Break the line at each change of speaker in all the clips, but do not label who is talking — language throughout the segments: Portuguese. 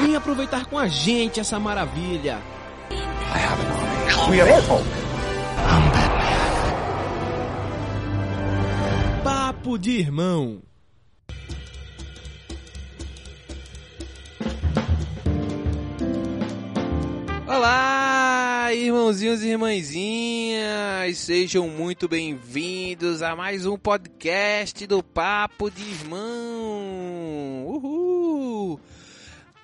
Vem aproveitar com a gente essa maravilha.
We are Hulk.
Papo de irmão. Olá, irmãozinhos e irmãzinhas, sejam muito bem-vindos a mais um podcast do Papo de Irmão. Uhul!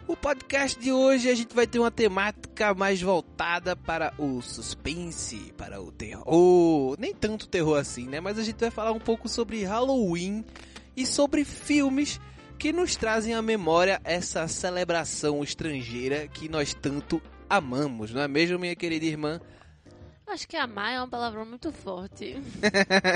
O podcast de hoje a gente vai ter uma temática mais voltada para o suspense, para o terror. Nem tanto terror assim, né? Mas a gente vai falar um pouco sobre Halloween e sobre filmes que nos trazem à memória essa celebração estrangeira que nós tanto amamos, não é mesmo, minha querida irmã?
Acho que amar é uma palavra muito forte.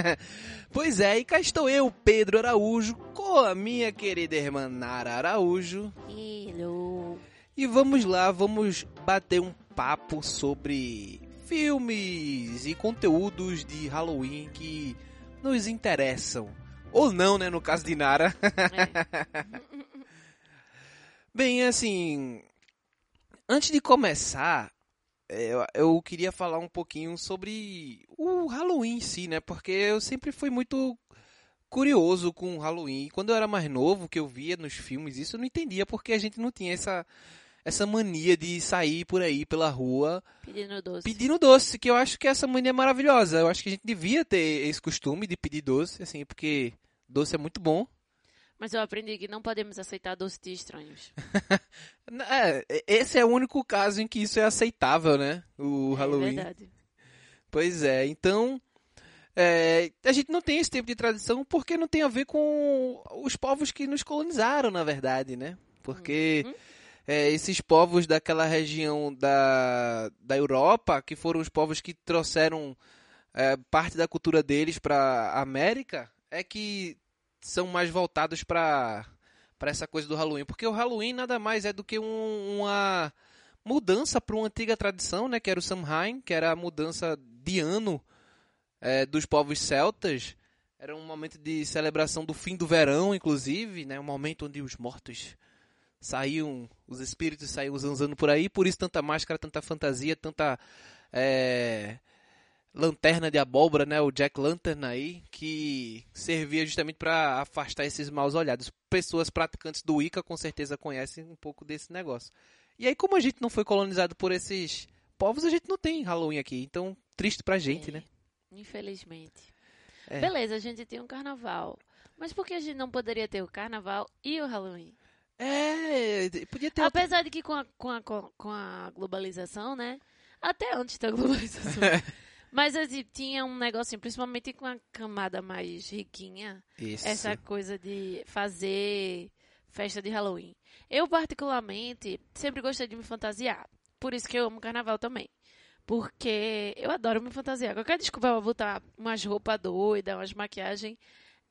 pois é, e cá estou eu, Pedro Araújo, com a minha querida irmã Nara Araújo.
Hello.
E vamos lá, vamos bater um papo sobre filmes e conteúdos de Halloween que nos interessam. Ou não, né, no caso de Nara.
É.
Bem, assim, antes de começar, eu, eu queria falar um pouquinho sobre o Halloween em si, né? Porque eu sempre fui muito curioso com o Halloween. E quando eu era mais novo, que eu via nos filmes isso, eu não entendia porque a gente não tinha essa, essa mania de sair por aí pela rua
Pedindo doce.
pedindo doce, que eu acho que essa mania é maravilhosa. Eu acho que a gente devia ter esse costume de pedir doce, assim, porque doce é muito bom.
Mas eu aprendi que não podemos aceitar doce de estranhos.
É, esse é o único caso em que isso é aceitável, né? O
É
Halloween.
verdade.
Pois é, então é, a gente não tem esse tipo de tradição porque não tem a ver com os povos que nos colonizaram, na verdade, né? Porque
Uhum.
é, esses povos daquela região da, da Europa, que foram os povos que trouxeram é, parte da cultura deles para a América, é que são mais voltados para para essa coisa do Halloween, porque o Halloween nada mais é do que um- uma mudança para uma antiga tradição, né, que era o Samhain, que era a mudança de ano é, dos povos celtas. Era um momento de celebração do fim do verão, inclusive, né, um momento onde os mortos saíam, os espíritos saíam zanzando por aí, por isso tanta máscara, tanta fantasia, tanta é, lanterna de abóbora, né, o Jack Lantern aí, que servia justamente para afastar esses maus olhados. Pessoas praticantes do Wicca com certeza conhecem um pouco desse negócio. E aí, como a gente não foi colonizado por esses povos, a gente não tem Halloween aqui. Então, triste pra gente,
É,
né?
Infelizmente.
É.
Beleza, a gente tem um carnaval. Mas por que a gente não poderia ter o carnaval e o Halloween?
É, podia ter.
Apesar de que com a, com a, com a globalização, né? Até antes da globalização. Mas assim, tinha um negocinho, principalmente com a camada mais riquinha,
Isso.
essa coisa de fazer festa de Halloween. Eu, particularmente, sempre gostei de me fantasiar. Por isso que eu amo carnaval também. Porque eu adoro me fantasiar. Qualquer desculpa pra botar umas roupas doidas, umas maquiagens,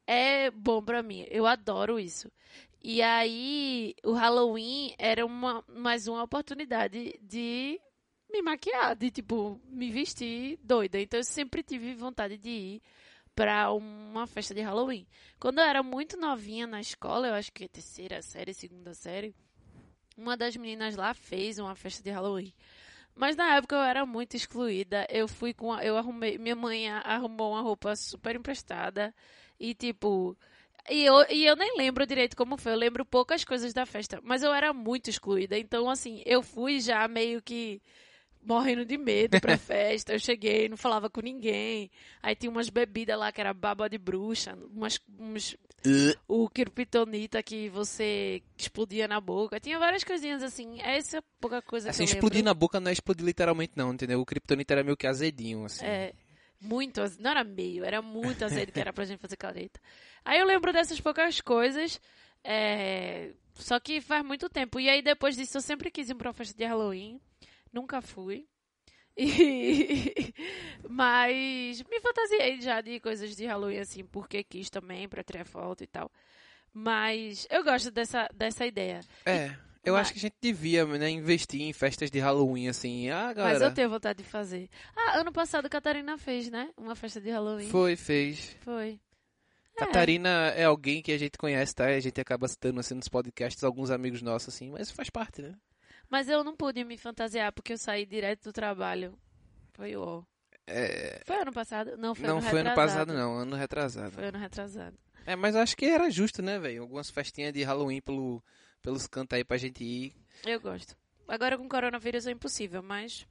é bom pra mim. Eu adoro isso. E aí, o Halloween era uma, mais uma oportunidade de me maquiar, de tipo, me vestir doida. Então eu sempre tive vontade de ir pra uma festa de Halloween. Quando eu era muito novinha na escola, eu acho que terceira série, segunda série, uma das meninas lá fez uma festa de Halloween. Mas na época eu era muito excluída. Eu fui com a, eu arrumei, minha mãe arrumou uma roupa super emprestada e tipo, e eu, e eu nem lembro direito como foi, eu lembro poucas coisas da festa, mas eu era muito excluída. Então assim, eu fui já meio que morrendo de medo pra festa. Eu cheguei, não falava com ninguém. Aí tinha umas bebidas lá que era baba de bruxa, umas, uns, o kryptonita que você explodia na boca. Tinha várias coisinhas assim. Essa é pouca coisa
Assim,
que eu
explodir
lembro.
na boca não é explodir literalmente, não, entendeu? O Kryptonita era meio que azedinho, assim.
É, muito, não era meio, era muito azedo que era pra gente fazer careta. Aí eu lembro dessas poucas coisas. É, Só que faz muito tempo. E aí depois disso eu sempre quis ir pra uma festa de Halloween. Nunca fui. E... Mas me fantasiei já de coisas de Halloween, assim, porque quis também, pra tirar foto e tal. Mas eu gosto dessa, dessa ideia.
É, eu
Mas-
acho que a gente devia né, investir em festas de Halloween, assim. Ah,
Mas
galera.
eu tenho vontade de fazer. Ah, ano passado a Catarina fez, né? Uma festa de Halloween.
Foi, fez.
Foi. É.
Catarina é alguém que a gente conhece, tá? A gente acaba citando assim nos podcasts alguns amigos nossos, assim, mas faz parte, né?
Mas eu não pude me fantasiar porque eu saí direto do trabalho. Foi o.
É,
Foi ano passado? Não, foi
não
ano
foi ano
retrasado.
passado, não, ano retrasado.
Foi ano retrasado.
É, mas eu acho que era justo, né, velho? Algumas festinhas de Halloween pelo, pelos cantos aí pra gente ir.
Eu gosto. Agora com coronavírus é impossível, mas.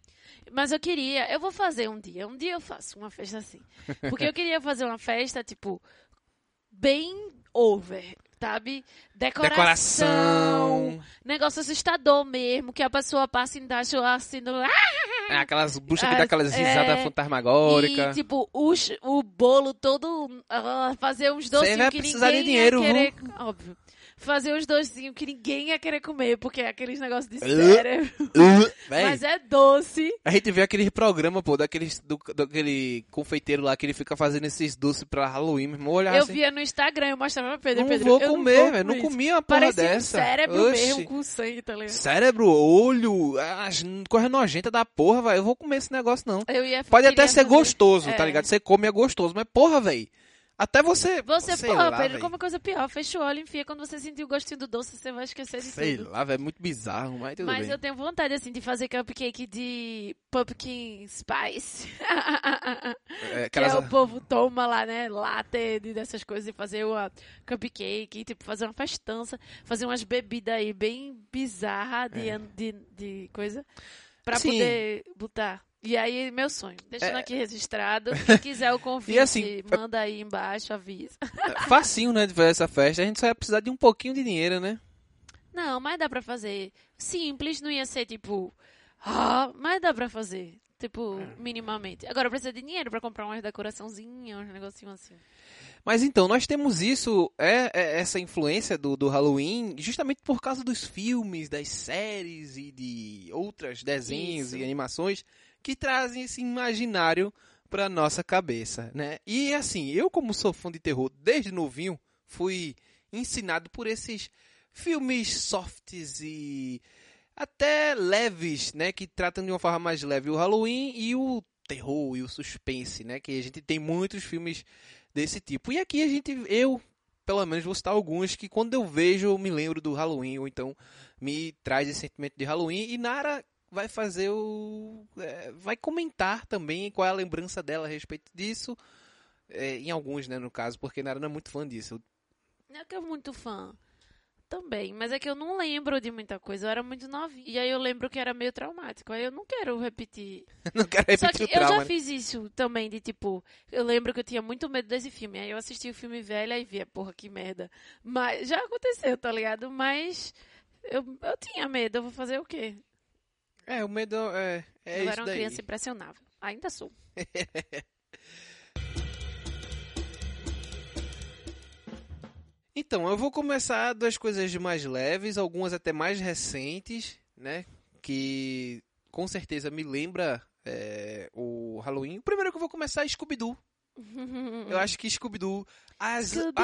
Mas eu queria. Eu vou fazer um dia. Um dia eu faço uma festa assim. Porque eu queria fazer uma festa, tipo. Bem over, sabe? Decoração.
Decoração.
Negócio assustador mesmo. Que a pessoa passa embaixo assim. No...
É, aquelas buchas que dá aquelas
é.
risadas fantasmagóricas.
E, tipo, o, bolo todo. ah, fazer uns
vai
que
precisar de
ninguém
dinheiro,
querer. Óbvio. Fazer uns docinhos que ninguém ia querer comer, porque é aqueles negócios de
Uh,
cérebro.
Véi,
Mas é doce.
A gente vê aquele programa, pô, daqueles, do, daquele confeiteiro lá que ele fica fazendo esses doces pra Halloween, meu irmão. Olha
Eu
assim,
via no Instagram, eu mostrava pra Pedro.
não
Pedro,
vou comer, velho. Não
comer isso.
comi uma porra
Parecia
dessa.
um cérebro
Oxi.
mesmo com sangue, tá ligado?
Cérebro, olho, as coisa nojenta da porra, velho. Eu vou comer esse negócio, não.
Eu ia,
Pode até ser
fazer-
gostoso,
É.
tá ligado? Você come é gostoso, mas porra, velho. Até você.
Você,
sei
pô,
lá,
Pedro,
véi.
come coisa pior. Fecha o olho, enfia. Quando você sentir o gostinho do doce, você vai esquecer de
Sei
tudo.
lá, velho. Muito bizarro, mas tudo
Mas
bem.
eu tenho vontade, assim, de fazer cupcake de pumpkin spice.
É,
Que
aquelas-
é o povo toma lá, né? Latte de- dessas coisas e fazer uma cupcake, tipo, fazer uma festança, fazer umas bebidas aí bem bizarras de, an- de, de coisa pra
É. Assim,
poder botar. E aí, meu sonho. Deixando
É.
aqui registrado. Quem quiser o convite,
assim,
manda aí embaixo, avisa.
Facinho, né, de fazer essa festa. A gente só ia precisar de um pouquinho de dinheiro, né?
Não, mas dá pra fazer. Simples, não ia ser tipo. Ah, mas dá pra fazer. Tipo, minimamente. Agora precisa de dinheiro pra comprar umas decoraçãozinhas, uns negocinhos assim.
Mas então, nós temos isso, é, é essa influência do, do Halloween, justamente por causa dos filmes, das séries e de outros desenhos
Isso.
e animações que trazem esse imaginário pra nossa cabeça, né? E assim, eu como sou fã de terror desde novinho, fui ensinado por esses filmes softs e até leves, né, que tratam de uma forma mais leve o Halloween e o terror e o suspense, né, que a gente tem muitos filmes desse tipo. E aqui a gente, eu, pelo menos, vou citar alguns que quando eu vejo eu me lembro do Halloween, ou então me traz esse sentimento de Halloween. E Nara vai fazer o. é, vai comentar também qual é a lembrança dela a respeito disso. é, em alguns, né, no caso, porque Nara não é muito fã disso.
Não é que eu muito fã. Também, mas é que eu não lembro de muita coisa. Eu era muito novinha. E aí eu lembro que era meio traumático. Aí eu não quero repetir.
não quero
Só
repetir
que
o trauma.
eu já
né?
fiz isso também, de tipo, eu lembro que eu tinha muito medo desse filme. Aí eu assisti o filme velho e via, porra, que merda. Mas já aconteceu, tá ligado? Mas eu, eu tinha medo, eu vou fazer o quê?
É, o medo é, é
eu era uma
daí.
criança impressionável. Ainda sou.
Então, eu vou começar das coisas mais leves, algumas até mais recentes, né? Que com certeza me lembra é, o Halloween. O primeiro que eu vou começar é Scooby-Doo. Eu acho que Scooby-Doo, a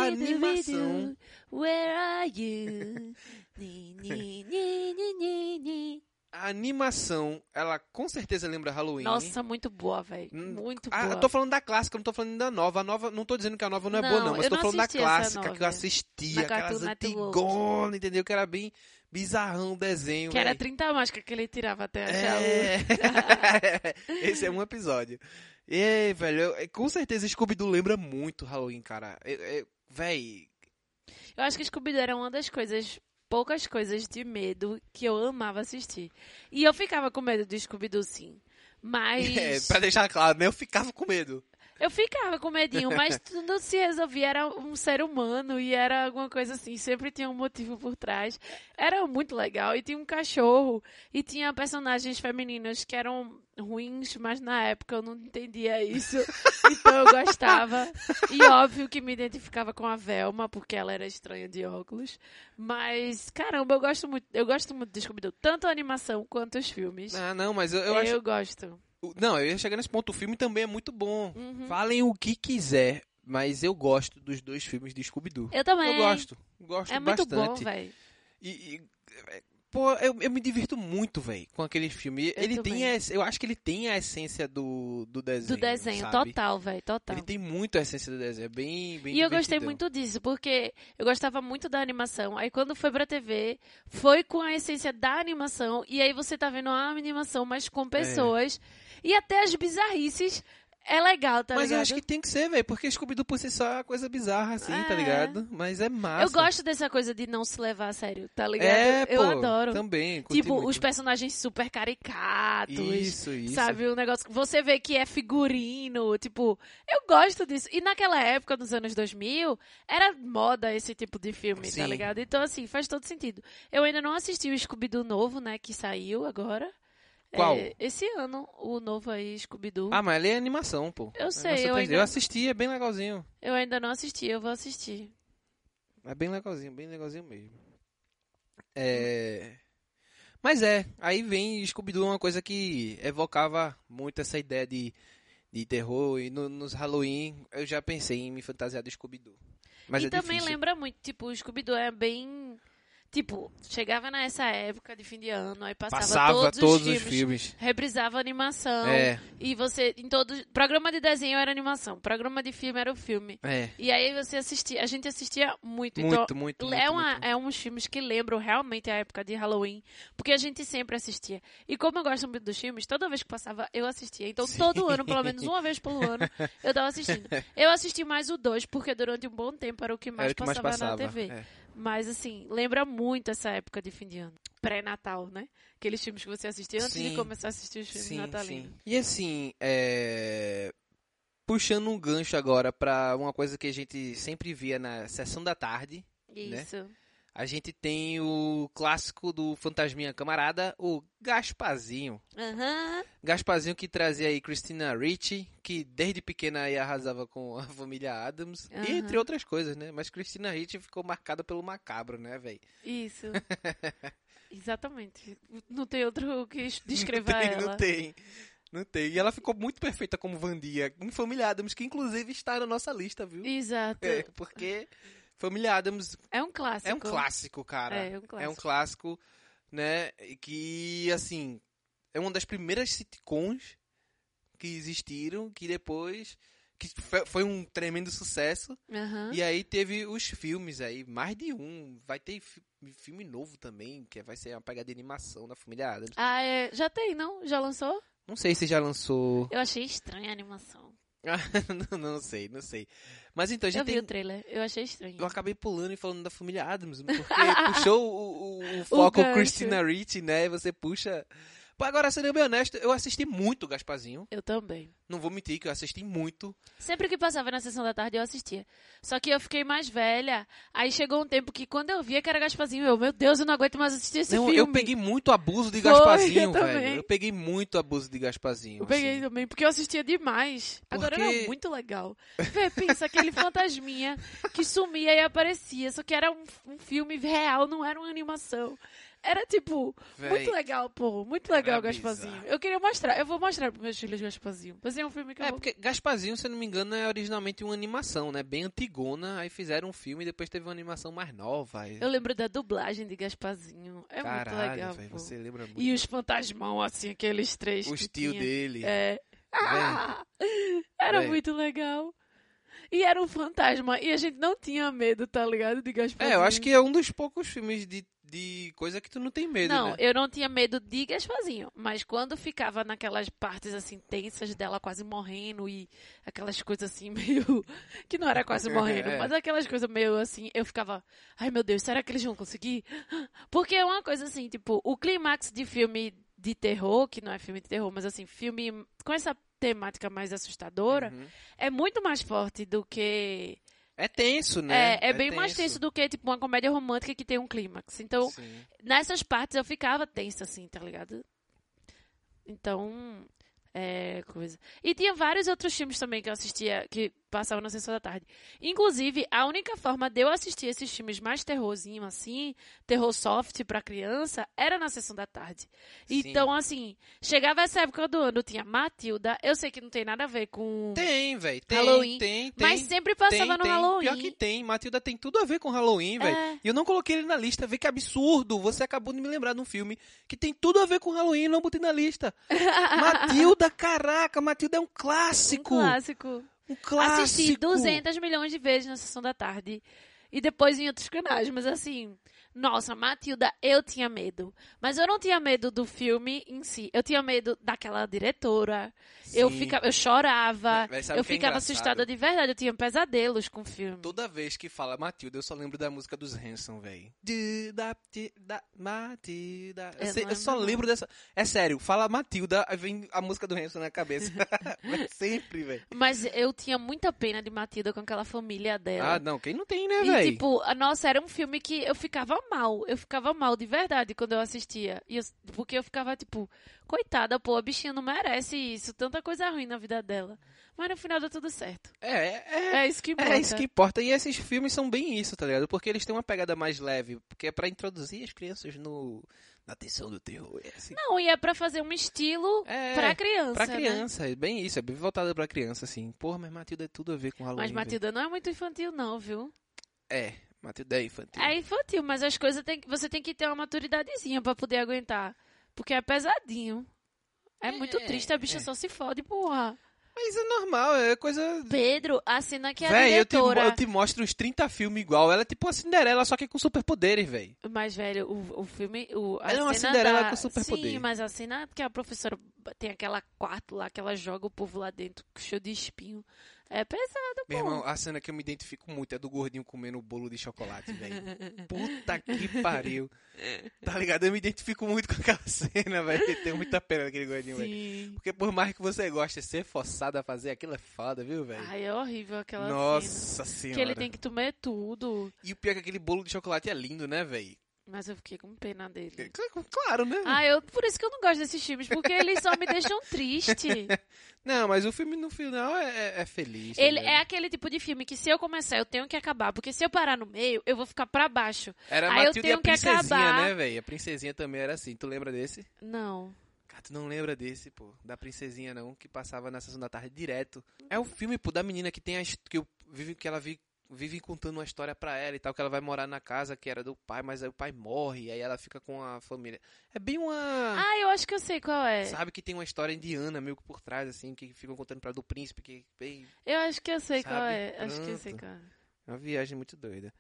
animação.
Where are you? Ni, ni, ni, ni, ni, ni.
A animação, ela com certeza lembra Halloween.
Nossa, muito boa, velho.
Hum,
Muito
Ah,
boa.
eu tô falando da clássica, não tô falando da nova. A nova, não tô dizendo que a nova não é boa,
Não,
mas
eu
tô
não
falando da clássica que eu assistia, aquelas antigonas, entendeu? Que era bem bizarrão o desenho.
Que era
véi.
30 máscaras que ele tirava até achar.
É. Esse é um episódio. E, velho, eu- com certeza Scooby-Doo lembra muito Halloween, cara. É, é, véi,
Eu acho que Scooby-Doo era uma das coisas, poucas coisas de medo que eu amava assistir. E eu ficava com medo de Scooby-Doo, sim. Mas
é, pra deixar claro, né? Eu ficava com medo.
Eu ficava com medinho, mas tudo se resolvia. Era um ser humano e era alguma coisa assim. Sempre tinha um motivo por trás. Era muito legal. E tinha um cachorro. E tinha personagens femininas que eram ruins, mas na época eu não entendia isso. então eu gostava. E óbvio que me identificava com a Velma, porque ela era estranha de óculos. Mas, caramba, eu gosto muito. Eu gosto muito de Scooby-Doo. Tanto a animação quanto os filmes.
Ah, não, mas eu, eu
eu
acho.
gosto.
Não, eu ia chegar nesse ponto. O filme também é muito bom.
Uhum.
Falem o que quiser, mas eu gosto dos dois filmes de Scooby-Doo.
Eu também.
Eu gosto. Gosto
É muito bom,
bastante.
velho.
E, e, pô, eu, eu me divirto muito, velho, com aquele filme.
Eu
ele
também.
tem a, eu acho que ele tem a essência do, do desenho.
Do desenho,
sabe?
total, velho, total.
Ele tem muito a essência do desenho, é bem, bem
E eu gostei muito disso, porque eu gostava muito da animação. Aí quando foi pra TV, foi com a essência da animação. E aí você tá vendo a animação, mas
É.
com pessoas. E até as bizarrices é legal, tá
Mas
ligado?
eu acho que tem que ser, velho, porque Scooby-Doo por si só é uma coisa bizarra, assim, tá
É.
ligado? Mas é massa.
Eu gosto dessa coisa de não se levar a sério, tá ligado?
É,
eu
pô,
adoro.
Também,
Tipo,
muito.
os personagens super caricatos.
Isso, isso.
Sabe, o negócio que você vê que é figurino, tipo, eu gosto disso. E naquela época, nos anos 2000, era moda esse tipo de filme, tá
Sim.
ligado? Então, assim, faz todo sentido. Eu ainda não assisti o Scooby-Doo novo, né, que saiu agora.
Qual?
É, esse ano, o novo aí, Scooby-Doo.
Ah, mas ele é animação, pô.
Eu sei,
Animação
eu
3D.
ainda-
Eu assisti, é bem legalzinho.
Eu ainda não assisti, eu vou assistir.
É bem legalzinho, bem legalzinho mesmo. É... Mas é, aí vem Scooby-Doo, uma coisa que evocava muito essa ideia de, de terror. E no- nos Halloween eu já pensei em me fantasiar de Scooby-Doo. Mas
e
é
também
difícil.
lembra muito, tipo, o Scooby-Doo é bem... Tipo, chegava nessa época de fim de ano, aí passava,
Passava
todos, os filmes,
filmes.
reprisava animação.
É,
E você, em todo. Programa de desenho era animação, programa de filme era o filme.
é.
E aí você assistia, a gente assistia muito.
Muito,
então,
muito,
é,
muito,
uma,
muito.
é uns filmes que lembram realmente a época de Halloween, porque a gente sempre assistia. E como eu gosto muito dos filmes, toda vez que passava, eu assistia. Então, todo ano, pelo menos uma vez pelo ano, eu tava assistindo. Eu assisti mais o 2, porque durante um bom tempo era o que mais,
Era o que mais
passava,
passava.
na TV.
é.
Mas, assim, lembra muito essa época de fim de ano. Pré-natal, né? Aqueles filmes que você assistia antes de
Sim.
começar a assistir os filmes
Sim,
natalinos.
sim. E assim, é... puxando um gancho agora pra uma coisa que a gente sempre via na sessão da tarde, Né? A gente tem o clássico do Fantasminha Camarada, o Gaspazinho.
Aham.
Gaspazinho que trazia aí Christina Ricci, que desde pequena aí arrasava com a família Adams, e
Aham.
entre outras coisas, né? Mas Christina Ricci ficou marcada pelo macabro, né, velho?
Isso. Exatamente. Não tem outro que descrever
não tem,
ela.
Não tem. Não tem. E ela ficou muito perfeita como Vandia, em Família Adams, que inclusive está na nossa lista, viu?
Exato.
É, porque Família Adams
É um clássico.
é um clássico, cara.
É, é um clássico.
É um clássico, né? Que, assim, é uma das primeiras sitcoms que existiram, que depois. que foi um tremendo sucesso.
Aham.
E aí teve os filmes aí, mais de um. Vai ter fi- filme novo também, que vai ser uma pegada de animação da família Adams.
Ah, é... já tem, não? Já lançou?
Não sei se já lançou.
Eu achei estranha a animação.
não, não sei, não sei. Mas então, a gente
Eu vi
tem.
o trailer, eu achei estranho.
Eu acabei pulando e falando da família Adams, porque puxou o, o- o foco
gancho.
Christina Ricci, né? E você puxa. Agora, sendo bem honesto, eu assisti muito Gaspazinho.
Eu também.
Não vou mentir que eu assisti muito.
Sempre que passava na sessão da tarde eu assistia. Só que eu fiquei mais velha. Aí chegou um tempo que quando eu via que era Gaspazinho, eu, meu Deus, eu não aguento mais assistir esse
Não,
filme.
eu peguei muito abuso de
Foi,
Gaspazinho,
eu
velho.
também.
Eu peguei muito abuso de Gaspazinho.
Eu peguei
assim.
também, porque eu assistia demais. Agora
Porque-
era muito legal. Vê, pensa, aquele fantasminha que sumia e aparecia, só que era um, um filme real, não era uma animação. Era tipo,
Véi,
muito legal, pô. Muito legal o
Era
Gaspazinho.
bizarro.
Eu queria mostrar, eu vou mostrar pros meus filhos Gaspazinho. Mas é um filme que eu
É,
vou...
porque Gaspazinho, se não me engano, é originalmente uma animação, né? Bem antigona. Aí fizeram um filme e depois teve uma animação mais nova. aí-
Eu lembro da dublagem de Gaspazinho. É muito
Caralho,
legal,
velho,
pô.
você lembra muito.
E os fantasmão, assim, aqueles três
o estilo dele.
É. Ah, era
Véi.
muito legal. E era um fantasma. E a gente não tinha medo, tá ligado? De Gaspazinho.
É, eu acho que é um dos poucos filmes de, de coisa que tu não tem medo,
Não,
né?
eu não tinha medo de Gaspazinho. Mas quando ficava naquelas partes assim tensas dela quase morrendo e aquelas coisas assim meio. que não era quase morrendo,
É.
mas aquelas coisas meio assim, eu ficava. Ai meu Deus, será que eles vão conseguir? Porque é uma coisa assim, tipo, o clímax de filme de terror, que não é filme de terror, mas assim, filme com essa temática mais assustadora,
Uhum.
é muito mais forte do que.
É tenso, né?
É, é bem mais tenso do que, tipo, uma comédia romântica que tem um clímax. Então,
Sim.
nessas partes eu ficava tensa, assim, tá ligado? Então, é coisa. E tinha vários outros filmes também que eu assistia, que passavam na sessão da tarde. Inclusive, a única forma de eu assistir esses filmes mais terrorzinho, assim, terror soft pra criança, era na sessão da tarde.
Sim.
Então, assim, chegava essa época do ano, tinha Matilda, eu sei que não tem nada a ver com.
Tem, velho. Tem,
Halloween.
tem, tem.
mas sempre passava
tem,
no
tem.
Halloween.
Pior que tem. Matilda tem tudo a ver com Halloween, velho.
É.
E eu não coloquei ele na lista. Vê que absurdo. Você acabou de me lembrar de um filme que tem tudo a ver com Halloween e não botei na lista. Matilda, caraca. Matilda é um
Um
clássico. Um clássico.
Assisti 200 milhões de vezes na sessão da tarde. E depois em outros canais. Mas assim, nossa, Matilda, eu tinha medo. Mas eu não tinha medo do filme em si. Eu tinha medo daquela diretora. Eu, ficava, eu chorava.
Véi, sabe
eu
é
ficava
engraçado?
assustada de verdade. Eu tinha pesadelos com o filme.
Toda vez que fala Matilda, eu só lembro da música dos Hanson, velho. Matilda. Eu, sei- eu só
lembro,
dessa. É sério, fala Matilda, aí vem a música do Hanson na cabeça. Sempre, velho.
Mas eu tinha muita pena de Matilda com aquela família dela.
Ah, não, quem não tem, né, velho?
tipo, nossa, era um filme que eu ficava mal. Eu ficava mal de verdade quando eu assistia. Eu- porque eu ficava, tipo, coitada, pô, a bichinha não merece isso. Tanta coisa ruim na vida dela. Mas no final deu tudo certo.
É, é,
É isso que importa.
É isso que importa. E esses filmes são bem isso, tá ligado? Porque eles têm uma pegada mais leve. Porque é pra introduzir as crianças no... na tensão do terror. É assim.
Não, e é pra fazer um estilo
É,
pra criança.
Pra
né?
criança, é bem isso. É bem voltado pra criança, assim. Porra, mas Matilda é tudo a ver com Halloween.
Mas
velho.
Matilda não é muito infantil, não, viu?
É, Matilda é infantil.
É infantil, mas as coisas tem, que- você tem que ter uma maturidadezinha pra poder aguentar. Porque é pesadinho. É, muito
É,
triste, a bicha
é.
só se fode, porra.
Mas é normal, é coisa...
Pedro, a cena que a
Véi, eu te,
diretora...
eu te mostro uns 30 filmes igual. Ela é tipo a Cinderela, só que com superpoderes, velho.
Mas, velho, o, o filme. O, a
Ela é uma Cinderela
da...
com superpoder.
Sim, mas a cena que a professora tem aquela quarto lá que ela joga o povo lá dentro, cheio de espinho. É pesado,
Meu
pô.
irmão, a cena que eu me identifico muito é do gordinho comendo o bolo de chocolate, velho. Puta que pariu. Tá ligado? Eu me identifico muito com aquela cena, velho. Tenho muita pena daquele gordinho, velho. Porque por mais que você goste de ser forçado a fazer aquilo, é foda, viu, velho?
Ai, é horrível aquela cena.
Nossa senhora.
Que ele tem que comer tudo.
E o pior é que aquele bolo de chocolate é lindo, né, velho?
Mas eu fiquei com pena dele.
Claro, né?
Ah, eu, por isso que eu não gosto desses filmes, porque eles só me deixam triste.
Não, mas o filme no final é, é- é feliz.
Ele é aquele tipo de filme que se eu começar, eu tenho que acabar. Porque se eu parar no meio, eu vou ficar pra baixo.
Era
Aí eu
Matilda e a
tenho que
Princesinha,
acabar.
né, velho? A Princesinha também era assim. Tu lembra desse?
Não.
Cara, tu não lembra desse, pô? Da Princesinha, não, que passava na sessão da tarde direto. É o filme, pô, da menina que tem a... his- Que, vive, que ela vi- vive contando uma história pra ela e tal, que ela vai morar na casa que era do pai, mas aí o pai morre, aí ela fica com a família. É bem uma...
Ah, eu acho que eu sei qual é.
Sabe que tem uma história indiana meio que por trás, assim, que ficam contando pra ela do príncipe, que bem...
Eu acho que eu sei qual é. Acho que eu sei qual é.
É uma viagem muito doida.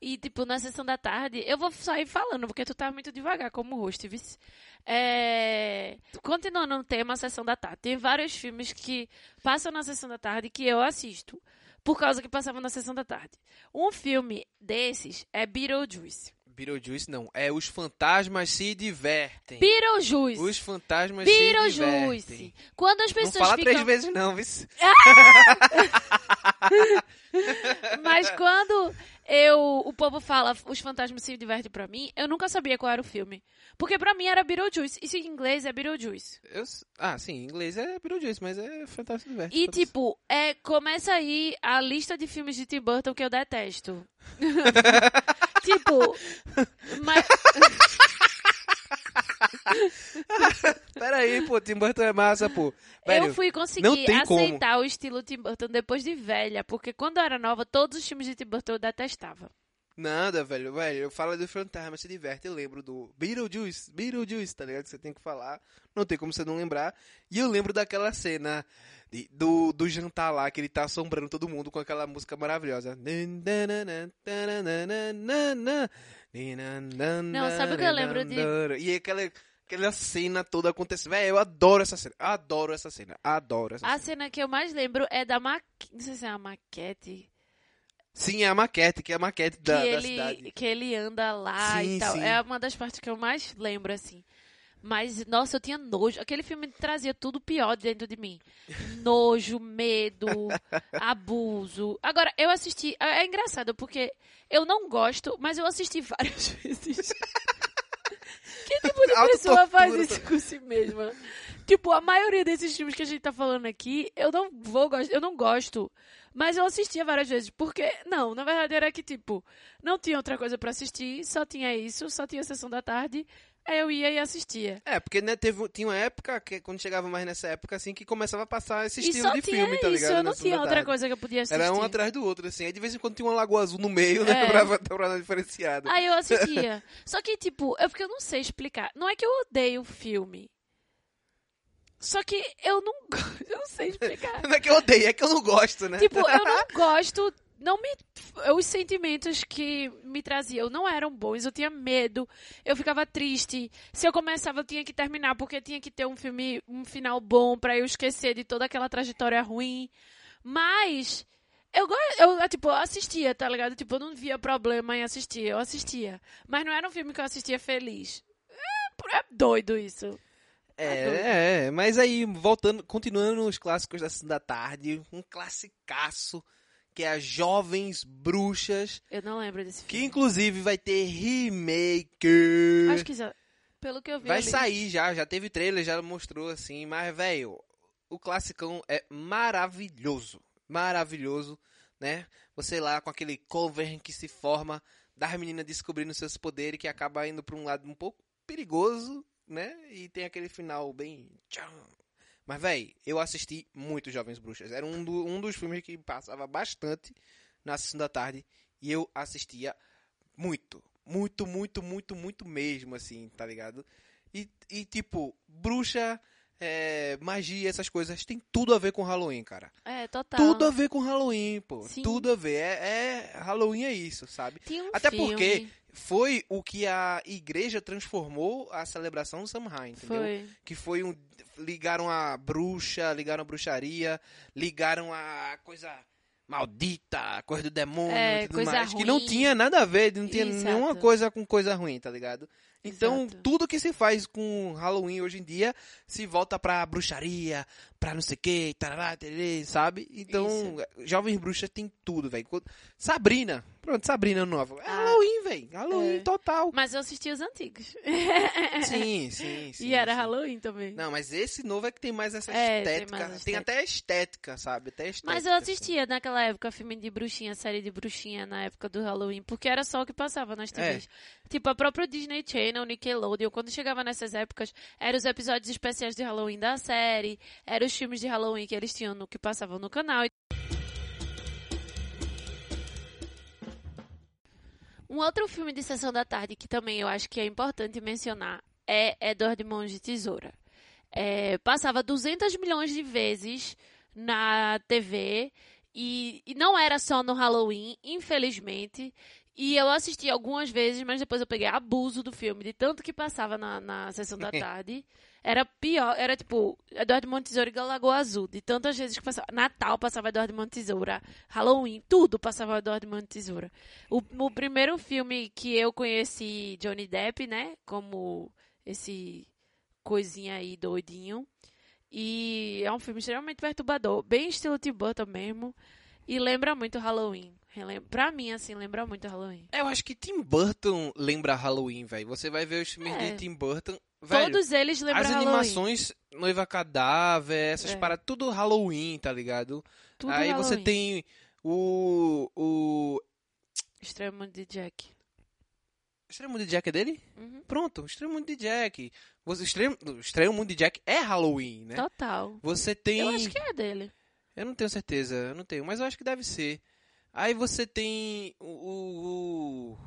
E, tipo, na sessão da tarde, eu vou sair falando, porque tu tá muito devagar como host, vice. É... Continuando no tema, sessão da tarde. Tem vários filmes que passam na sessão da tarde que eu assisto, por causa que passavam na sessão da tarde. Um filme desses é Beetlejuice.
Beetlejuice não, é Os Fantasmas Se Divertem.
Beetlejuice!
Os Fantasmas Se
Beetlejuice!
Divertem.
Quando as
Não
pessoas
fala
ficam...
três vezes não, viu?
Mas quando eu, o povo fala os fantasmas se divertem pra mim, eu nunca sabia qual era o filme. Porque pra mim era Beetlejuice. Isso em inglês é Beetlejuice.
Eu ah, sim, em inglês é Beetlejuice, mas é Fantasma Se Diverte.
E tipo, é, começa aí a lista de filmes de Tim Burton que eu detesto. tipo, mas,
Pera aí, pô, Tim Burton é massa, pô. Velho,
eu fui conseguir
tem como.
aceitar o estilo Tim Burton depois de velha, porque quando eu era nova, todos os filmes de Tim Burton eu detestava.
Nada, velho, velho. Eu falo do Fantasma Se Diverte, eu lembro do Beetlejuice, Beetlejuice, tá ligado? Que você tem que falar. Não tem como você não lembrar. E eu lembro daquela cena de- do, do jantar lá, que ele tá assombrando todo mundo com aquela música maravilhosa. Não,
sabe o que eu lembro de-
E aquela, aquela cena toda acontecendo. Velho, eu adoro essa cena. Adoro essa cena. Adoro essa
A
cena.
cena que eu mais lembro é da maquete, não sei se é a maquete,
Sim, é a maquete, que é a maquete da,
que,
da
ele,
cidade.
que ele anda lá
Sim,
e tal.
sim.
É uma das partes que eu mais lembro, assim. Mas, nossa, eu tinha nojo. Aquele filme trazia tudo pior dentro de mim. Nojo, medo, abuso. Agora, eu assisti. É é engraçado, porque eu não gosto, mas eu assisti várias vezes. Que tipo de pessoa faz isso com si mesma? Tipo, a maioria desses filmes que a gente tá falando aqui, eu não vou gostar, eu não gosto. Mas eu assistia várias vezes, porque, não, na verdade era que, tipo, não tinha outra coisa pra assistir, só tinha isso, só tinha sessão da tarde, aí eu ia e assistia.
É, porque né, teve, tinha uma época, que quando chegava mais nessa época, assim, que começava a passar esse estilo de
tinha
filme, tá
isso,
ligado?
eu não tinha
da
outra
tarde.
coisa que eu podia assistir.
Era um atrás do outro, assim. Aí de vez em quando tinha uma lagoa azul no meio, né?
É.
Pra, pra dar diferenciada.
Aí eu assistia. Só que, tipo, é porque eu não sei explicar. Não é que eu odeio o filme. Só que eu não gosto. Eu não sei explicar.
Não é que eu odeio, é que eu não gosto, né?
tipo, eu não gosto. Não me. Os sentimentos que me traziam não eram bons. Eu tinha medo. Eu ficava triste. Se eu começava, eu tinha que terminar, porque tinha que ter um filme, um final bom pra eu esquecer de toda aquela trajetória ruim. Mas. Eu, eu, tipo, assistia, tá ligado? Tipo, eu não via problema em assistir. Eu assistia. Mas não era um filme que eu assistia feliz. É, é doido isso.
É, é, mas aí, voltando, continuando nos clássicos da da Tarde, um classicaço, que é as Jovens Bruxas,
Eu não lembro desse
que
filme.
inclusive vai ter remake.
Acho que já. Pelo que eu vi.
Vai
ali-
sair já, já teve trailer, já mostrou assim, mas, velho, o classicão é maravilhoso. Maravilhoso, né? Você lá com aquele cover que se forma das meninas descobrindo seus poderes, que acaba indo pra um lado um pouco perigoso, né? E tem aquele final bem. tcham. Mas, velho, eu assisti muito Jovens Bruxas. Era um, do- um dos filmes que passava bastante na sessão da tarde. E eu assistia muito. Muito, muito, muito, muito mesmo, assim, tá ligado? E, e tipo, bruxa, é, magia, essas coisas, tem tudo a ver com Halloween, cara.
É, total.
Tudo a ver com Halloween, pô.
Sim.
Tudo a ver. É, é- Halloween é isso, sabe?
Um
Até
filme,
porque foi o que a igreja transformou a celebração do Samhain, entendeu?
Foi.
Que foi um. Ligaram a bruxa, ligaram a bruxaria, ligaram a coisa maldita, coisa do demônio
É,
tudo
coisa
mais. Que não
ruim.
tinha nada a ver, não tinha
Exato.
nenhuma coisa com coisa ruim, tá ligado? Então,
Exato.
tudo que se faz com Halloween hoje em dia se volta pra bruxaria, pra não sei o que, tarará, tererê, sabe? Então, Jovens Bruxas tem tudo, velho. Sabrina, pronto, Sabrina nova. É
Ah,
Halloween, velho. Halloween
é.
total.
Mas eu assisti os antigos.
Sim, sim, sim.
e era
sim.
Halloween também.
Não, mas esse novo é que tem mais essa
É, tem
estética.
mais
Tem, até estética, sabe? Até estética.
Mas eu assistia naquela época filme de bruxinha, série de bruxinha na época do Halloween, porque era só o que passava nas TVs. Tipo, a própria Disney Channel, Nickelodeon, quando chegava nessas épocas, eram os episódios especiais de Halloween da série, eram os filmes de Halloween que eles tinham no que passavam no canal. Um outro filme de sessão da tarde que também eu acho que é importante mencionar é Edward Mãos de Tesoura. É, passava 200 milhões de vezes na TV e, e não era só no Halloween, infelizmente. E eu assisti algumas vezes, mas depois eu peguei abuso do filme, de tanto que passava na, na sessão da tarde. Era pior, era tipo Eduardo Monte Tesoura e Lagoa Azul, de tantas vezes que passava. Natal passava Eduardo Monte Tesoura, Halloween, tudo passava Eduardo Monte Tesoura. O, o primeiro filme que eu conheci Johnny Depp, né, como esse coisinha aí doidinho. E é um filme extremamente perturbador, bem estilo Tim Burton mesmo. E lembra muito Halloween. Pra mim, assim, lembra muito Halloween.
Eu acho que Tim Burton lembra Halloween, velho. Você vai ver os filmes
É.
de Tim Burton. Velho,
Todos eles lembram
as
Halloween.
animações, Noiva Cadáver, essas
É.
paradas, tudo Halloween, tá ligado?
Tudo
Aí você
Halloween.
tem o. O.
Extremo de Jack.
Extremo de Jack é dele?
Uhum.
Pronto, Extremo de Jack. Você, Extremo, Extremo Mundo de Jack é Halloween, né?
Total.
Você tem.
Eu acho que é dele.
Eu não tenho certeza, eu não tenho, mas eu acho que deve ser. Aí você tem o, o-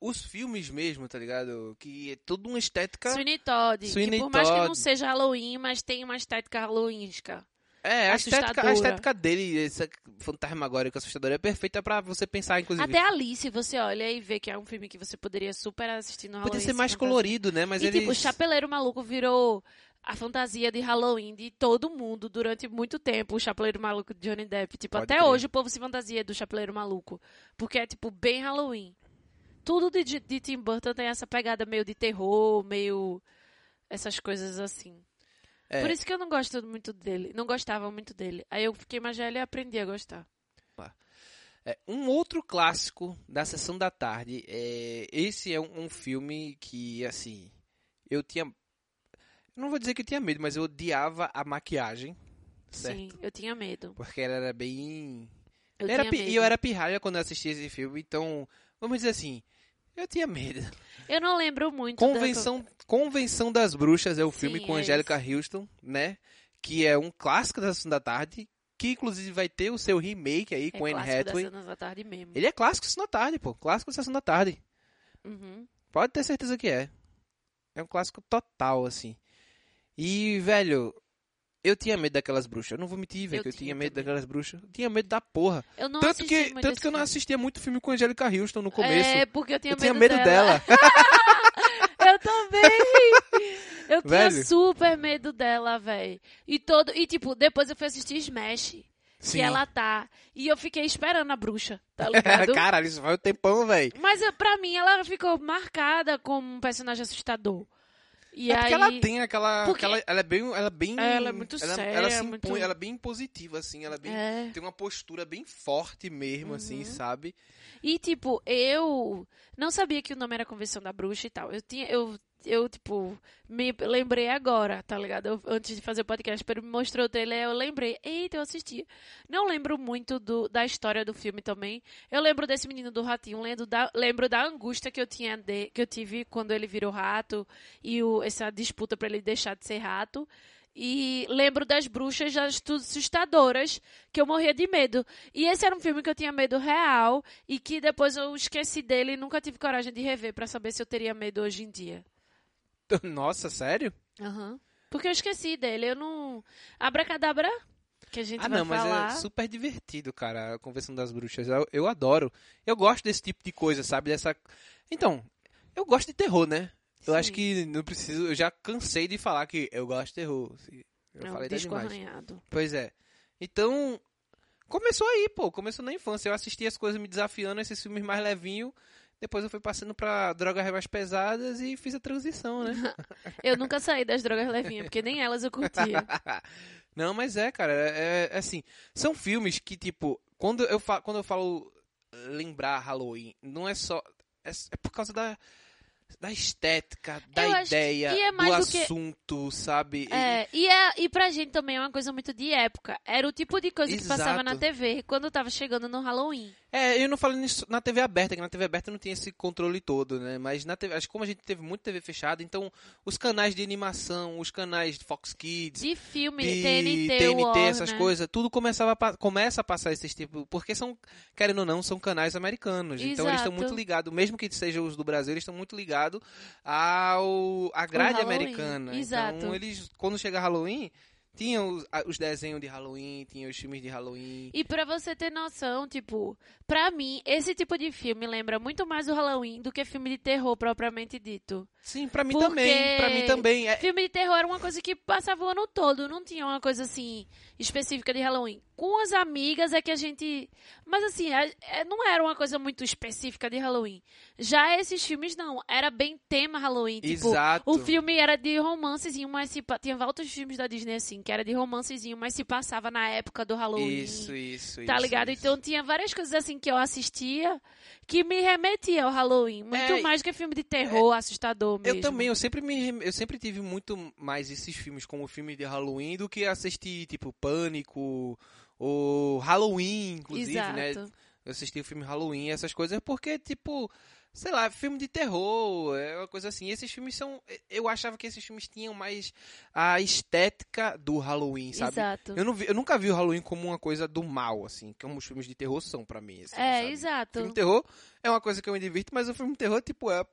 os filmes mesmo, tá ligado? Que é toda uma estética.
Sweeney Todd.
Sweeney
que por mais que não seja Halloween, mas tem uma estética Halloweenesca.
É, a estética, a estética dele, essa fantasmagórica assustadora, é perfeita pra você pensar, inclusive.
Até Alice, você olha e vê que é um filme que você poderia super assistir no Halloween.
Podia ser
se
mais colorido, né? Mas
e
eles...
tipo, o Chapeleiro Maluco virou a fantasia de Halloween de todo mundo durante muito tempo. O Chapeleiro Maluco de Johnny Depp. Tipo,
Pode
até
crer.
hoje o povo se fantasia do Chapeleiro Maluco. Porque é, tipo, bem Halloween. Tudo de, de Tim Burton tem essa pegada meio de terror, meio... essas coisas assim.
É.
Por isso que eu não gosto muito dele. Não gostava muito dele. Aí eu fiquei mais velha e aprendi a gostar.
É, um outro clássico da sessão da tarde. É, esse é um, um filme que, assim, eu tinha. Não vou dizer que eu tinha medo, mas eu odiava a maquiagem. Certo?
Sim, eu tinha medo.
Porque ela era bem.
Eu
era pi-. E eu era pirralha quando eu assistia esse filme, então, vamos dizer assim, eu tinha medo.
Eu não lembro muito. da-
Convenção, Convenção das Bruxas é o filme
Sim,
com
é
Angélica Houston, né? Que é um clássico da Sessão da Tarde, que inclusive vai ter o seu remake aí
É
com Anne Hathaway.
cenas da tarde mesmo.
Ele é clássico Sessão da Tarde, pô. Clássico Sessão da Tarde.
Uhum.
Pode ter certeza que é. É um clássico total, assim. E, velho, eu tinha medo daquelas bruxas. Eu não vou mentir, velho,
Eu
que eu
tinha
tinha medo
também.
daquelas bruxas. Eu tinha medo da porra.
Eu não
tanto que, tanto que eu não assistia muito filme com Angélica Houston no começo.
É, porque eu tinha
eu
medo,
tinha medo dela.
Eu também. Eu tinha
Velho.
super medo dela, velho. E todo e tipo, depois eu fui assistir Smash,
Sim.
que ela tá, e eu fiquei esperando a bruxa, tá ligado?
Caralho, isso vai um tempão, velho.
Mas eu- pra mim ela ficou marcada como um personagem assustador. E
É
aí
porque ela tem aquela,
Porque-
aquela- ela é bem, ela é bem,
Ela é muito
ela,
séria,
ela se
muito-
impõe, ela é bem impositiva assim, ela é bem,
É.
tem uma postura bem forte mesmo assim,
Uhum.
sabe?
E, tipo, eu não sabia que o nome era Convenção da Bruxa e tal. Eu tinha, eu, eu tipo, me lembrei agora, tá ligado? Eu- antes de fazer o podcast, ele me mostrou o trailer, eu lembrei. Eita, eu assisti. Não lembro muito do, da história do filme também. Eu lembro desse menino do ratinho, lembro da, lembro da angústia que eu tinha de- que eu tive quando ele virou rato e o, essa disputa pra ele deixar de ser rato. E lembro das bruxas assustadoras, que eu morria de medo. E esse era um filme que eu tinha medo real e que depois eu esqueci dele e nunca tive coragem de rever pra saber se eu teria medo hoje em dia.
Nossa, sério?
Aham. Porque eu esqueci dele, eu não. Abracadabra, que a gente
Ah,
vai
não, mas
falar.
é super divertido, cara, a Convenção das Bruxas. Eu, eu adoro. Eu gosto desse tipo de coisa, sabe? Dessa. Então, eu gosto de terror, né? Eu
Sim.
acho que não preciso. Eu já cansei de falar que eu gosto de terror. assim. Eu
é
falei
disco
demais.
arranhado.
Pois é. Então, começou aí, pô. Começou na infância. Eu assisti as coisas me desafiando, esses filmes mais levinhos. Depois eu fui passando pra drogas mais pesadas e fiz a transição, né?
Eu nunca saí das drogas levinhas, porque nem elas eu curtia.
Não, mas é, cara, é, é assim, são filmes que, tipo, quando eu, fa quando eu falo lembrar Halloween, não é só, é, é por causa da, da estética, da
Eu que-
ideia,
é
do
do que-
assunto, sabe?
É, e, é, e pra gente também é uma coisa muito de época. Era o tipo de coisa que
Exato.
passava na TV quando tava chegando no Halloween.
É, eu não falo nisso na TV aberta, que na TV aberta não tinha esse controle todo, né? Mas na TV, acho que como a gente teve muito TV fechada, então os canais de animação, os canais de Fox Kids,
De filme,
de
TNT,
TNT,
Warner.
essas coisas, tudo começava a, começa a passar esses tipos, porque são, querendo ou não, são canais americanos. Então eles estão
Exato.
muito ligados, mesmo que sejam os do Brasil, eles estão muito ligados ao à grade americana.
exato.
Então eles, quando chega Halloween, tinham os, os desenhos de Halloween, tinham os filmes de Halloween.
E pra você ter noção, tipo, pra mim, esse tipo de filme lembra muito mais o Halloween do que filme de terror propriamente dito.
Sim, pra mim
Porque
também, pra mim também. É,
Filme de terror era uma coisa que passava o ano todo, não tinha uma coisa assim específica de Halloween. Com as amigas é que a gente. Mas assim, é- é- não era uma coisa muito específica de Halloween. Já esses filmes não, era bem tema Halloween. Tipo,
Exato.
o filme era de romancezinho, mas pa- tinha vários filmes da Disney assim, que era de romancezinho, mas se passava na época do Halloween.
Isso, isso,
Tá
isso,
ligado?
isso.
Então tinha várias coisas assim que eu assistia que me remetia ao Halloween. Muito
É,
mais que filme de terror, assustador mesmo.
Eu também, eu sempre me eu sempre tive muito mais esses filmes como filme de Halloween do que assistir tipo Pânico ou Halloween, inclusive, né?
Exato.
Eu assisti o filme Halloween, essas coisas, porque tipo, sei lá, filme de terror, é uma coisa assim. Esses filmes são eu achava que esses filmes tinham mais a estética do Halloween, sabe?
Exato.
Eu, vi- eu nunca vi o Halloween como uma coisa do mal, assim, como os filmes de terror são pra mim. assim,
É,
sabe?
exato.
Filme de terror é uma coisa que eu me divirto, mas o filme de terror, tipo, é,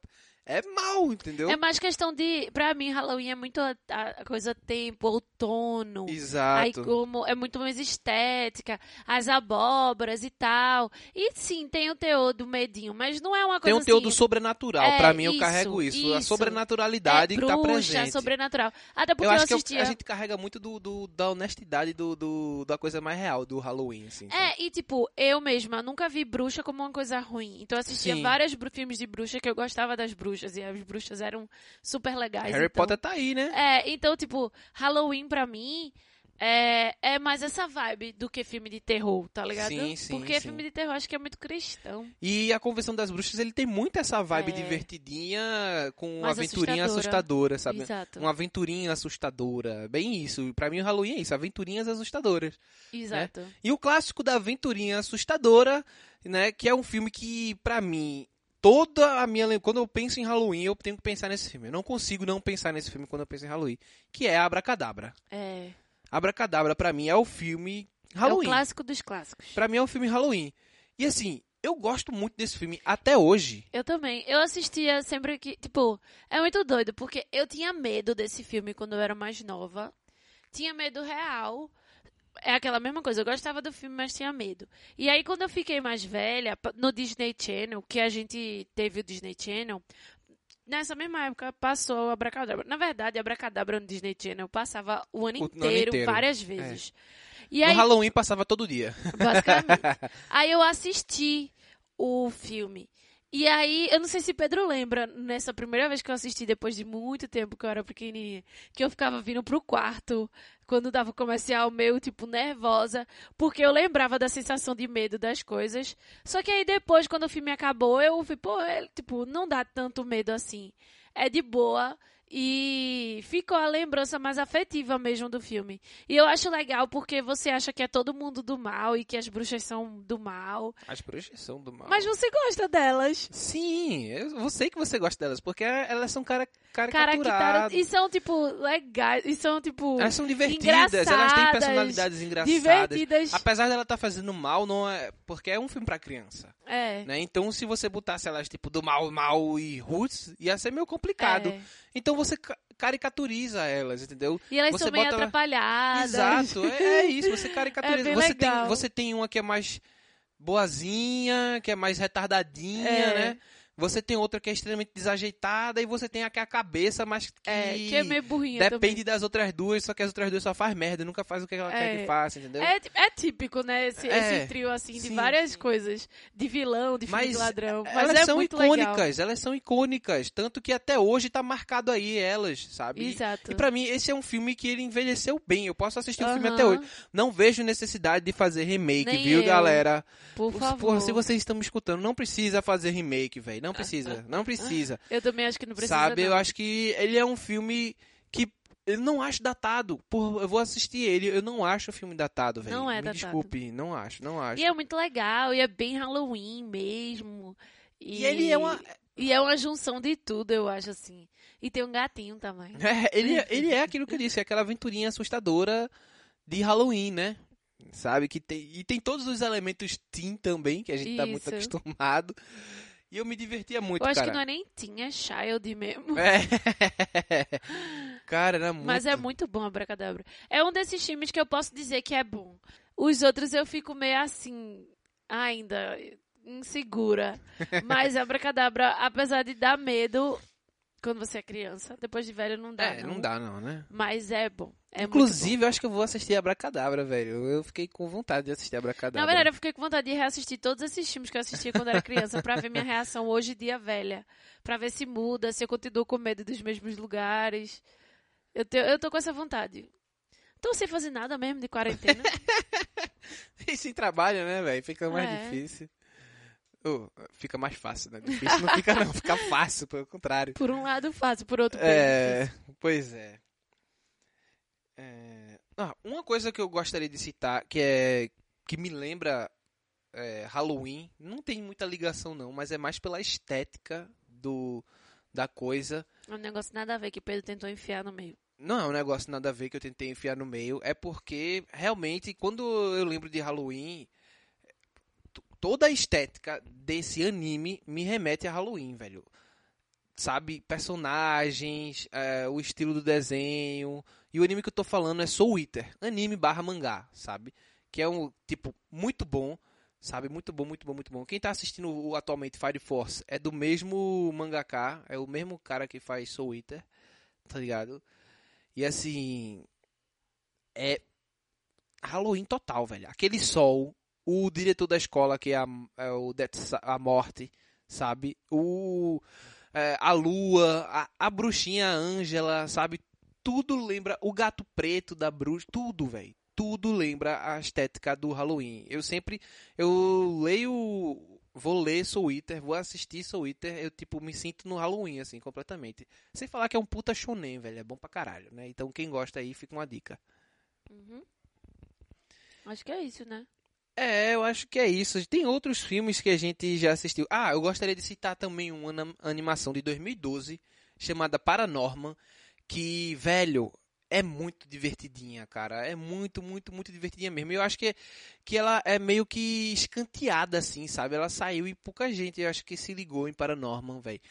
é mal, entendeu?
É mais questão de. Pra mim, Halloween é muito a, a coisa tempo, outono. Aí
Exato.
como é muito mais estética, as abóboras e tal. E sim, tem o teor do medinho, mas não é uma
Tem
coisa
um teor
assim.
do sobrenatural.
É,
pra mim, eu
isso,
carrego isso. A
isso.
sobrenaturalidade
é,
que tá
bruxa,
presente.
sobrenatural. Até porque
Eu
eu,
acho que eu-
assistia.
a gente carrega muito do, do- da honestidade do, do- da coisa mais real do Halloween, assim. sabe?
É, e tipo, eu mesma nunca vi bruxa como uma coisa ruim. Então eu assistia
Sim.
vários filmes de bruxa que eu gostava das bruxas. Bruxas, e as bruxas eram super legais.
Harry
então...
Potter tá aí, né?
É, então, tipo, Halloween pra mim é, é mais essa vibe do que filme de terror, tá ligado?
Sim, sim,
Porque
sim.
filme de terror acho que é muito cristão.
E a Convenção das Bruxas, ele tem muito essa vibe
É.
divertidinha com uma aventurinha
assustadora.
assustadora, sabe?
Exato.
Uma aventurinha assustadora. Bem isso. Pra mim o Halloween é isso, aventurinhas assustadoras.
Exato.
E o clássico da aventurinha assustadora, né, que é um filme que pra mim toda a minha quando eu penso em Halloween, eu tenho que pensar nesse filme. Eu não consigo não pensar nesse filme quando eu penso em Halloween, que é Abracadabra.
É.
Abracadabra pra mim é o filme
É o
Halloween.
clássico dos clássicos.
Pra mim é o filme Halloween. E assim, eu gosto muito desse filme até hoje.
Eu também. Eu assistia sempre que. Tipo, é muito doido, porque eu tinha medo desse filme quando eu era mais nova. Tinha medo real. É aquela mesma coisa. Eu gostava do filme, mas tinha medo. E aí, quando eu fiquei mais velha, no Disney Channel, que a gente teve o Disney Channel. Nessa mesma época passou o Abracadabra. Na verdade, Abracadabra no Disney Channel passava o ano
O ano
inteiro,
inteiro. É.
várias vezes. E
No
aí,
Halloween passava todo dia.
basicamente. aí eu assisti o filme. E aí, eu não sei se Pedro lembra, nessa primeira vez que eu assisti, depois de muito tempo que eu era pequenininha, que eu ficava vindo pro quarto, quando dava comercial, meio, tipo, nervosa, porque eu lembrava da sensação de medo das coisas. Só que aí depois, quando o filme acabou, eu fui, pô, é, tipo, não dá tanto medo assim. É de boa. E ficou a lembrança mais afetiva mesmo do filme. E eu acho legal porque você acha que é todo mundo do mal e que as bruxas são do mal.
As bruxas são do mal.
Mas você gosta delas.
Sim, eu sei que você gosta delas, porque elas são cara, caricaturadas.
E são, tipo, legais. E são, tipo.
Elas são divertidas, elas têm personalidades engraçadas.
divertidas.
Apesar dela estar fazendo mal, não é. Porque é um filme pra criança.
É.
Né? Então, se você botasse elas, tipo, do mal, mal e roots, ia ser meio complicado.
é.
Então você ca- caricaturiza elas, entendeu?
E elas
Você
são meio
bota-
atrapalhadas.
Exato, é, é isso, você caricaturiza.
É
você, tem,
legal.
você tem uma que é mais boazinha, que é mais retardadinha,
É.
né? Você tem outra que é extremamente desajeitada e você tem a que é a cabeça, mas que,
É, que é meio burrinha
depende das outras duas, só que as outras duas só faz merda, nunca faz o que ela quer
É.
que faça, entendeu?
também. É, é típico, né? Esse,
É.
esse trio, assim, de
Sim,
várias
sim.
coisas. De vilão, de filme de ladrão. Mas
elas
é
são
muito
icônicas,
legal.
elas são icônicas, tanto que até hoje tá marcado aí elas, sabe?
Exato.
E pra mim esse é um filme que ele envelheceu bem. Eu posso assistir o filme
Aham.
até hoje. Não vejo necessidade de fazer remake,
Nem
viu,
eu.
galera?
Por
Porra,
favor.
se vocês estão me escutando, não precisa fazer remake, velho. Não precisa, não precisa.
Eu também acho que não precisa.
Sabe?
não.
Eu acho que ele é um filme que eu não acho datado. Porra, eu vou assistir ele, eu não acho o filme datado, velho.
Não é
Me
datado.
desculpe, não acho, não acho.
E é muito legal, e é bem Halloween mesmo. E,
E ele é uma
E é uma junção de tudo, eu acho, assim. E tem um gatinho também.
É, ele, é- ele é aquilo que eu disse, é aquela aventurinha assustadora de Halloween, né? Sabe? Que tem, e tem todos os elementos teen também, que a gente tá muito
Isso.
acostumado. E eu me divertia muito,
eu acho
cara.
que não é nem tinha Child mesmo.
É. cara, era muito.
Mas é muito bom Abracadabra. É um desses filmes que eu posso dizer que é bom. Os outros eu fico meio assim, ainda insegura. Mas Abracadabra, apesar de dar medo quando você é criança, depois de velho não dá.
É, não dá não, né?
Mas é bom. É
Inclusive, eu acho que eu vou assistir Abracadabra, velho. Eu fiquei com vontade de assistir. Abracadabra.
Na verdade, eu fiquei com vontade de reassistir todos esses filmes que eu assistia quando era criança pra ver minha reação hoje, dia velha. Pra ver se muda, se eu continuo com medo dos mesmos lugares. Eu, te, eu tô com essa vontade. Tô sem fazer nada mesmo de quarentena.
E sem trabalho, né, velho? Fica mais
É.
difícil. Oh, fica mais fácil, né? Difícil não fica não, fica fácil, pelo contrário.
Por um lado fácil, por outro
É, pois é. É, ah, uma coisa que eu gostaria de citar, que é que me lembra é, Halloween, não tem muita ligação não, mas é mais pela estética do da coisa.
É um negócio nada a ver que Pedro tentou enfiar no meio.
Não é um negócio nada a ver que eu tentei enfiar no meio, é porque realmente quando eu lembro de Halloween, toda a estética desse anime me remete a Halloween, velho. Sabe, personagens, é, o estilo do desenho. E o anime que eu tô falando é Soul Eater, anime barra mangá, sabe? Que é um tipo muito bom, sabe? Muito bom, muito bom, muito bom. Quem tá assistindo atualmente Fire Force é do mesmo mangaka, é o mesmo cara que faz Soul Eater, tá ligado? E assim. É. Halloween total, velho. Aquele sol, o diretor da escola, que é a, é o Death, a morte, sabe? O. é, a lua, a, a bruxinha Ângela, sabe? Tudo lembra o gato preto da bruxa, tudo, velho. Tudo lembra a estética do Halloween. Eu sempre eu leio vou ler Soul Eater, vou assistir Soul Eater, eu tipo me sinto no Halloween assim, completamente. Sem falar que é um puta shonen, velho, é bom pra caralho, né? Então quem gosta aí fica uma dica.
Uhum. Acho que é isso, né?
É, eu acho que é isso. Tem outros filmes que a gente já assistiu. Ah, eu gostaria de citar também uma animação de 2012 chamada Paranorman, que, velho, é muito divertidinha, cara. É muito, muito, muito divertidinha mesmo. Eu acho que, que ela é meio que escanteada, assim, sabe? Ela saiu e pouca gente, eu acho que se ligou em Paranorman, velho.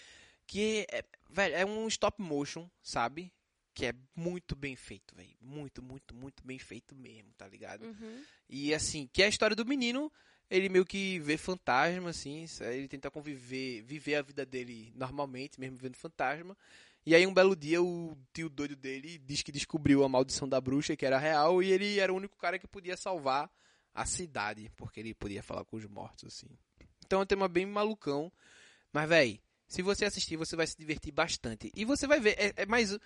Que, é, velho, é um stop motion, sabe? Que é muito bem feito, velho. Muito, muito, muito bem feito mesmo, tá ligado?
Uhum.
E assim, que é a história do menino, ele meio que vê fantasma, assim, ele tenta conviver, viver a vida dele normalmente, mesmo vendo fantasma. E aí um belo dia o tio doido dele diz que descobriu a maldição da bruxa, que era real, e ele era o único cara que podia salvar a cidade, porque ele podia falar com os mortos, assim. Então é um tema bem malucão. Mas, véi, se você assistir, você vai se divertir bastante. E você vai ver, é, é mais,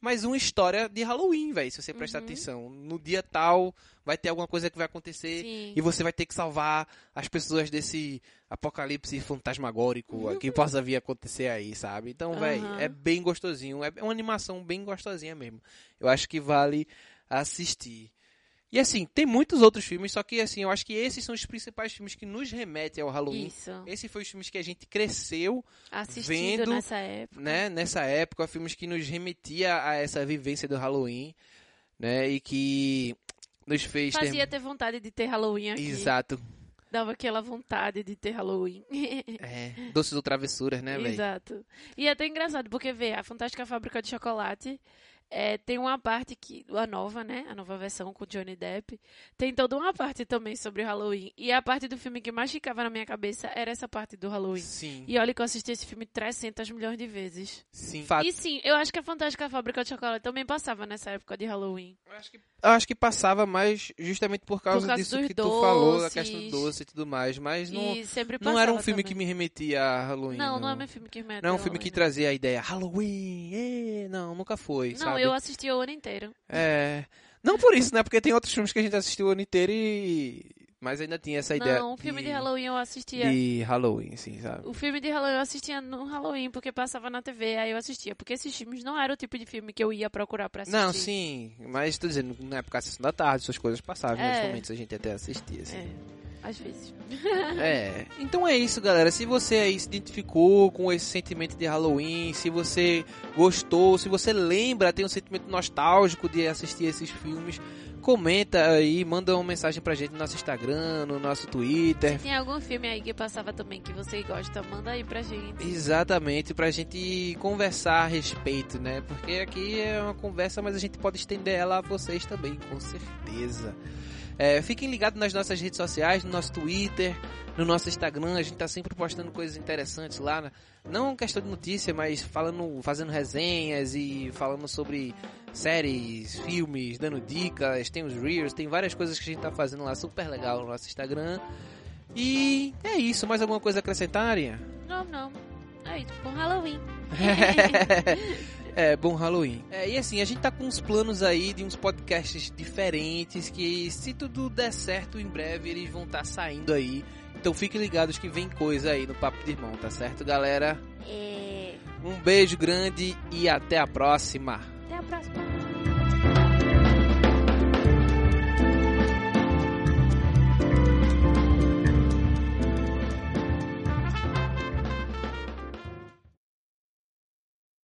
mais uma história de Halloween, véi, se você prestar
Uhum.
atenção. No dia tal, vai ter alguma coisa que vai acontecer.
Sim.
E você vai ter que salvar as pessoas desse apocalipse fantasmagórico que possa vir acontecer aí, sabe? Então, véi,
Aham.
é bem gostosinho. É uma animação bem gostosinha mesmo. Eu acho que vale assistir. E assim, tem muitos outros filmes, só que assim, eu acho que esses são os principais filmes que nos remetem ao Halloween.
Isso.
Esses foram os filmes que a gente cresceu,
Assistindo
vendo,
nessa época.
né, nessa época, filmes que nos remetia a essa vivência do Halloween, né, e que nos fez ter-
Fazia ter vontade de ter Halloween aqui.
Exato.
Dava aquela vontade de ter Halloween.
É, doces ou travessuras, né, velho?
Exato. E é até engraçado, porque vê, a Fantástica Fábrica de Chocolate é, tem uma parte que. A nova, né? A nova versão com Johnny Depp. Tem toda uma parte também sobre o Halloween. E a parte do filme que mais ficava na minha cabeça era essa parte do Halloween.
Sim,
E olha que eu assisti esse filme 300 milhões de vezes.
sim. Fato.
E sim, eu acho que a Fantástica Fábrica de Chocolate também passava nessa época de Halloween.
Eu acho, que, eu acho que passava mais justamente por causa,
causa
disso que tu falou, da
doces.
questão do doce e tudo mais. Mas não,
sempre
não era um filme
também.
que me remetia a Halloween.
Não, não é meu filme que me
Não é um filme que trazia a ideia Halloween, é, não, nunca foi,
Não,
sabe?
Eu assisti o ano inteiro.
É, não por isso, né? Porque tem outros filmes que a gente assistiu o ano inteiro e... Mas ainda tinha essa ideia
Não, o filme de, Halloween eu assistia.
De Halloween, sim, sabe?
O filme de Halloween eu assistia no Halloween, porque passava na TV, aí eu assistia. Porque esses filmes não eram o tipo de filme que eu ia procurar pra assistir.
Não, sim, mas tô dizendo, na época da sessão da tarde, essas coisas passavam,
É.
momentos a gente até assistia, assim.
É, às vezes.
É, então é isso, galera. Se você aí se identificou com esse sentimento de Halloween, se você gostou, se você lembra, tem um sentimento nostálgico de assistir esses filmes, comenta aí, manda uma mensagem pra gente no nosso Instagram, no nosso Twitter.
Tem algum filme aí que passava também que você gosta, manda aí pra gente.
Exatamente, pra gente conversar a respeito, né? Porque aqui é uma conversa, mas a gente pode estender ela a vocês também, com certeza. É, fiquem ligados nas nossas redes sociais, no nosso Twitter, no nosso Instagram, a gente tá sempre postando coisas interessantes lá. né? Não questão de notícia, mas falando, fazendo resenhas e falando sobre séries, filmes, dando dicas, tem os Reels, tem várias coisas que a gente tá fazendo lá super legal no nosso Instagram. E é isso, mais alguma coisa a acrescentar, Arinha?
Não, não. É isso, bom Halloween.
é, bom Halloween. É, e assim, a gente tá com uns planos aí de uns podcasts diferentes que, se tudo der certo, em breve eles vão estar saindo aí. Então fiquem ligados que vem coisa aí no Papo de Irmão, tá certo, galera?
É...
Um beijo grande e até a próxima.
Até a próxima.